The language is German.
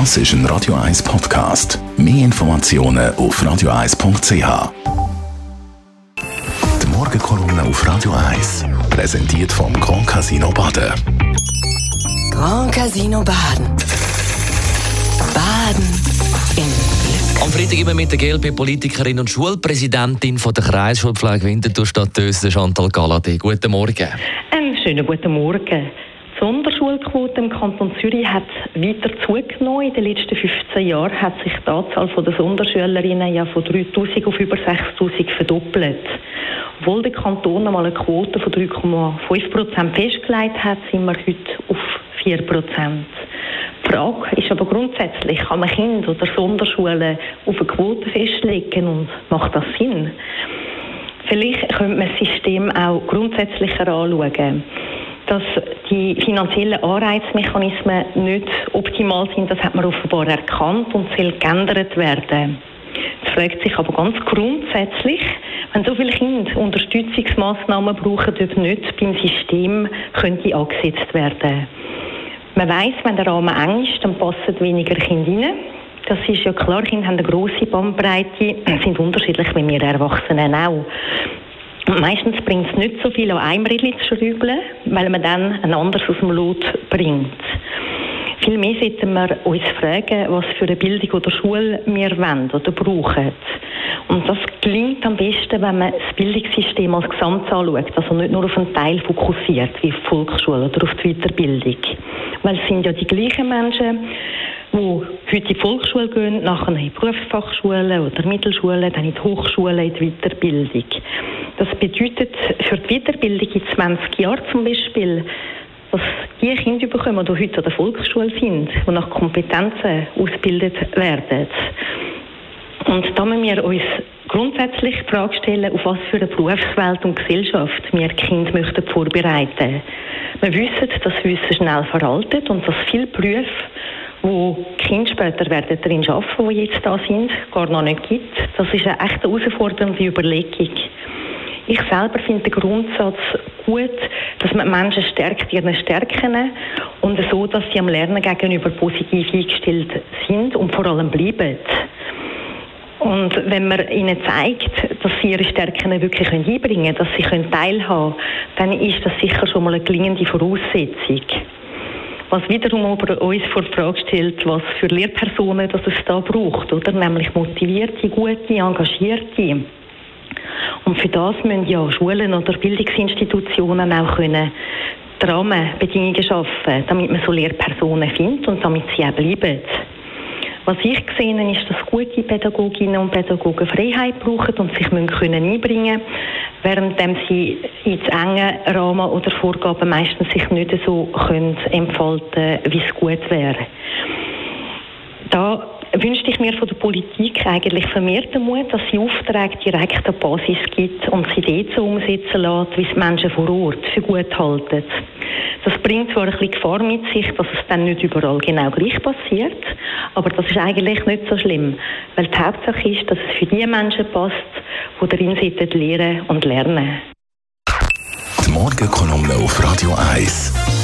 Das ist ein Radio 1 Podcast. Mehr Informationen auf radio1.ch. Die Morgenkolumne auf Radio 1 präsentiert vom Grand Casino Baden. Grand Casino Baden. Baden im Glück. Am Freitag immer mit der GLP-Politikerin und Schulpräsidentin von der Kreisschulpflege Winterthur Stadt Dösen, Chantal Galladay. Guten Morgen. Einen schönen guten Morgen. Die Sonderschulquote im Kanton Zürich hat weiter zugenommen. In den letzten 15 Jahren hat sich die Anzahl der Sonderschülerinnen ja von 3000 auf über 6000 verdoppelt. Obwohl der Kanton einmal eine Quote von 3,5 Prozent festgelegt hat, sind wir heute auf 4 Prozent. Die Frage ist aber grundsätzlich, kann man Kinder oder Sonderschulen auf eine Quote festlegen und macht das Sinn? Vielleicht könnte man das System auch grundsätzlicher anschauen. Dass die finanziellen Anreizmechanismen nicht optimal sind, das hat man offenbar erkannt und soll geändert werden. Es fragt sich aber ganz grundsätzlich, wenn so viele Kinder Unterstützungsmaßnahmen brauchen, ob nicht beim System könnte angesetzt werden. Man weiß, wenn der Rahmen eng ist, dann passen weniger Kinder rein. Das ist ja klar, Kinder haben eine grosse Bandbreite, sind unterschiedlich wie wir Erwachsenen auch. Meistens bringt es nicht so viel an einem Rädchen zu schrauben, weil man dann ein anderes aus dem Lot bringt. Vielmehr sollten wir uns fragen, was für eine Bildung oder Schule wir wollen oder brauchen. Und das gelingt am besten, wenn man das Bildungssystem als Gesamt anschaut, also nicht nur auf einen Teil fokussiert, wie Volksschule oder auf die Weiterbildung. Weil es sind ja die gleichen Menschen, die heute in die Volksschule gehen, nachher in die Berufsfachschulen oder Mittelschulen, dann in die Hochschulen, in die Weiterbildung. Das bedeutet für die Weiterbildung in 20 Jahren zum Beispiel, dass die Kinder bekommen, die heute an der Volksschule sind, die nach Kompetenzen ausgebildet werden. Und da müssen wir uns grundsätzlich die Frage stellen, auf was für eine Berufswelt und Gesellschaft wir Kinder möchten vorbereiten. Wir wissen, dass Wissen schnell veraltet und dass viele Berufe, wo Kinder später werden darin arbeiten, die jetzt da sind, gar noch nicht gibt. Das ist eine echt herausfordernde Überlegung. Ich selber finde den Grundsatz gut, dass man Menschen stärkt ihren Stärken und so, dass sie am Lernen gegenüber positiv eingestellt sind und vor allem bleiben. Und wenn man ihnen zeigt, dass sie ihre Stärken wirklich einbringen können, dass sie teilhaben können, dann ist das sicher schon mal eine gelingende Voraussetzung. Was wiederum aber uns vor die Frage stellt, was für Lehrpersonen das es da braucht, oder? Nämlich motivierte, gute, engagierte. Und für das müssen ja Schulen oder Bildungsinstitutionen auch können die Rahmenbedingungen schaffen, damit man so Lehrpersonen findet und damit sie auch bleiben. Was ich gesehen habe, ist, dass gute Pädagoginnen und Pädagogen Freiheit brauchen und sich müssen können einbringen während sie in engen Rahmen oder Vorgaben meistens sich nicht so können entfalten wie es gut wäre. Wünschte ich mir von der Politik eigentlich vermehrten Mut, dass sie Aufträge direkt an Basis gibt und sie dort so umsetzen lässt, wie es Menschen vor Ort für gut halten. Das bringt zwar ein bisschen Gefahr mit sich, dass es dann nicht überall genau gleich passiert, aber das ist eigentlich nicht so schlimm, weil die Hauptsache ist, dass es für die Menschen passt, die darin sitzen, lehren und lernen. Die Morgenkolumne auf Radio 1.